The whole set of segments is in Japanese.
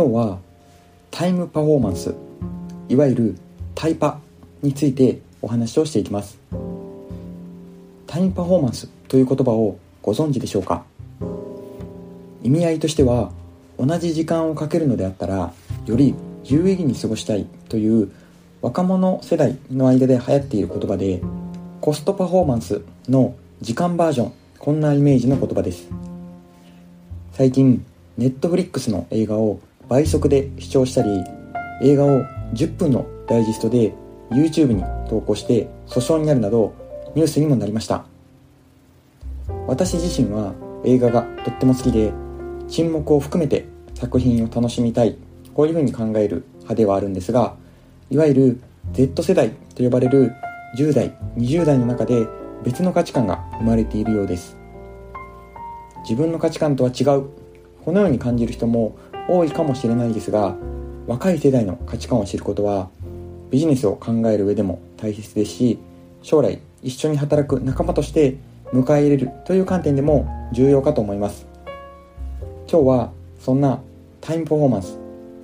今日はタイムパフォーマンスいわゆるタイパについてお話をしていきます。タイムパフォーマンスという言葉をご存知でしょうか？意味合いとしては同じ時間をかけるのであったらより有意義に過ごしたいという若者世代の間で流行っている言葉でコストパフォーマンスの時間バージョンこんなイメージの言葉です。最近ネットフリックスの映画を倍速で視聴したり映画を10分のダイジェストで YouTube に投稿して訴訟になるなどニュースにもなりました。私自身は映画がとっても好きで沈黙を含めて作品を楽しみたいこういうふうに考える派ではあるんですがいわゆる Z 世代と呼ばれる10代20代の中で別の価値観が生まれているようです。自分の価値観とは違う。このように感じる人も多いかもしれないですが若い世代の価値観を知ることはビジネスを考える上でも大切ですし将来一緒に働く仲間として迎え入れるという観点でも重要かと思います。今日はそんなタイムパフォーマンス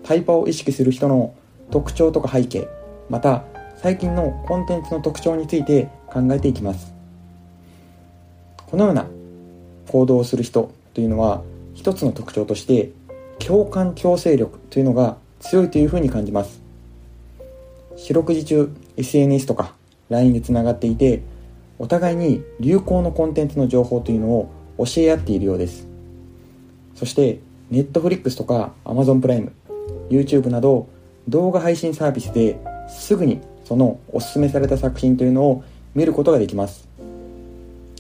タイパを意識する人の特徴とか背景また最近のコンテンツの特徴について考えていきます。このような行動をする人というのは一つの特徴として共感共生力というのが強いというふうに感じます。四六時中 SNS とか LINE でつながっていてお互いに流行のコンテンツの情報というのを教え合っているようです。そして Netflix とか Amazon プライム YouTube など動画配信サービスですぐにそのおすすめされた作品というのを見ることができます。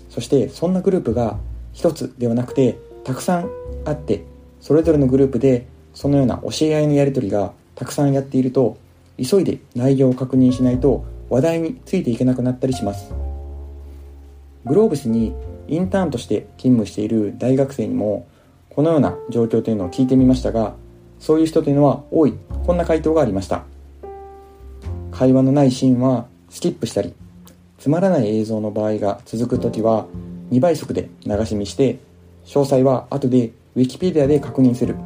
そしてそんなグループが一つではなくてたくさんあってそれぞれのグループでそのような教え合いのやり取りがたくさんやっていると急いで内容を確認しないと話題についていけなくなったりします。グローブスにインターンとして勤務している大学生にもこのような状況というのを聞いてみましたがそういう人というのは多い。こんな回答がありました。会話のないシーンはスキップしたりつまらない映像の場合が続く時は2倍速で流し見して詳細は後で Wikipedia で確認する。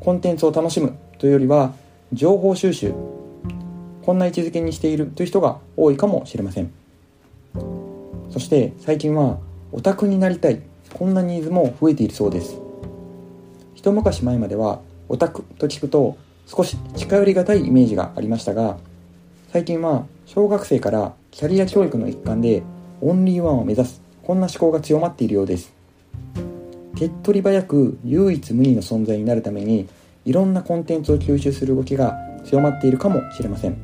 コンテンツを楽しむというよりは情報収集。こんな位置づけにしているという人が多いかもしれません。そして最近はオタクになりたい。こんなニーズも増えているそうです。一昔前まではオタクと聞くと少し近寄りがたいイメージがありましたが最近は小学生からキャリア教育の一環でオンリーワンを目指す。こんな思考が強まっているようです。手っ取り早く唯一無二の存在になるためにいろんなコンテンツを吸収する動きが強まっているかもしれません。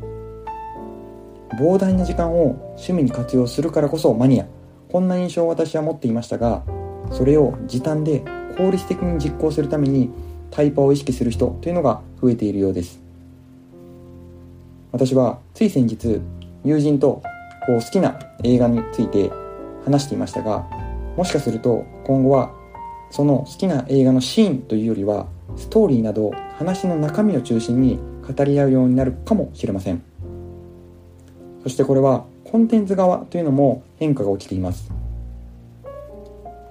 膨大な時間を趣味に活用するからこそマニア。こんな印象を私は持っていましたがそれを時短で効率的に実行するためにタイパを意識する人というのが増えているようです。私はつい先日友人とこう好きな映画について話していましたがもしかすると今後はその好きな映画のシーンというよりはストーリーなど話の中身を中心に語り合うようになるかもしれません。そしてこれはコンテンツ側というのも変化が起きています。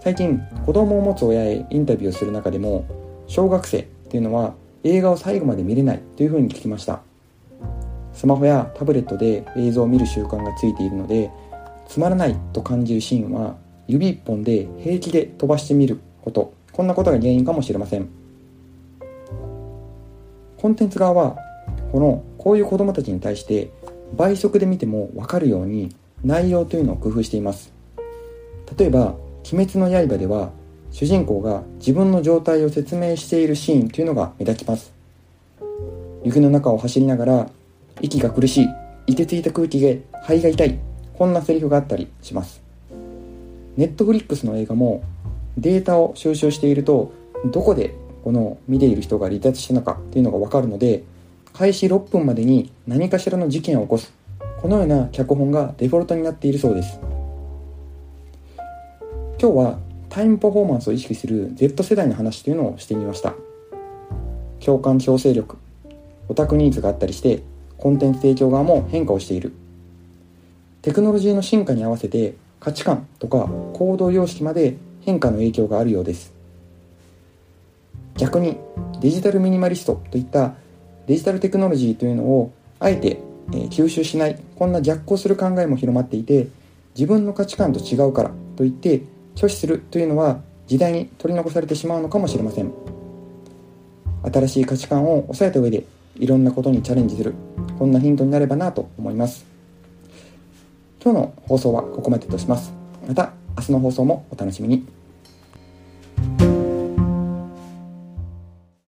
最近子供を持つ親へインタビューをする中でも小学生っていうのは映画を最後まで見れないというふうに聞きました。スマホやタブレットで映像を見る習慣がついているのでつまらないと感じるシーンは指一本で平気で飛ばしてみること。こんなことが原因かもしれません。コンテンツ側はこのこういう子供たちに対して倍速で見ても分かるように内容というのを工夫しています。例えば「鬼滅の刃」では主人公が自分の状態を説明しているシーンというのが目立ちます。雪の中を走りながら息が苦しい凍てついた空気で肺が痛いこんなセリフがあったりします。ネットフリックスの映画もデータを収集しているとどこでこの見ている人が離脱したのかっていうのが分かるので開始6分までに何かしらの事件を起こす。このような脚本がデフォルトになっているそうです。今日はタイムパフォーマンスを意識する Z 世代の話というのをしてみました。共感共生力オタクニーズがあったりしてコンテンツ提供側も変化をしている。テクノロジーの進化に合わせて価値観とか行動様式まで変化の影響があるようです。逆にデジタルミニマリストといったデジタルテクノロジーというのをあえて、吸収しないこんな逆行する考えも広まっていて自分の価値観と違うからといって拒否するというのは時代に取り残されてしまうのかもしれません。新しい価値観を抑えた上でいろんなことにチャレンジするこんなヒントになればなと思います。今日の放送はここまでとします。また明日の放送もお楽しみに。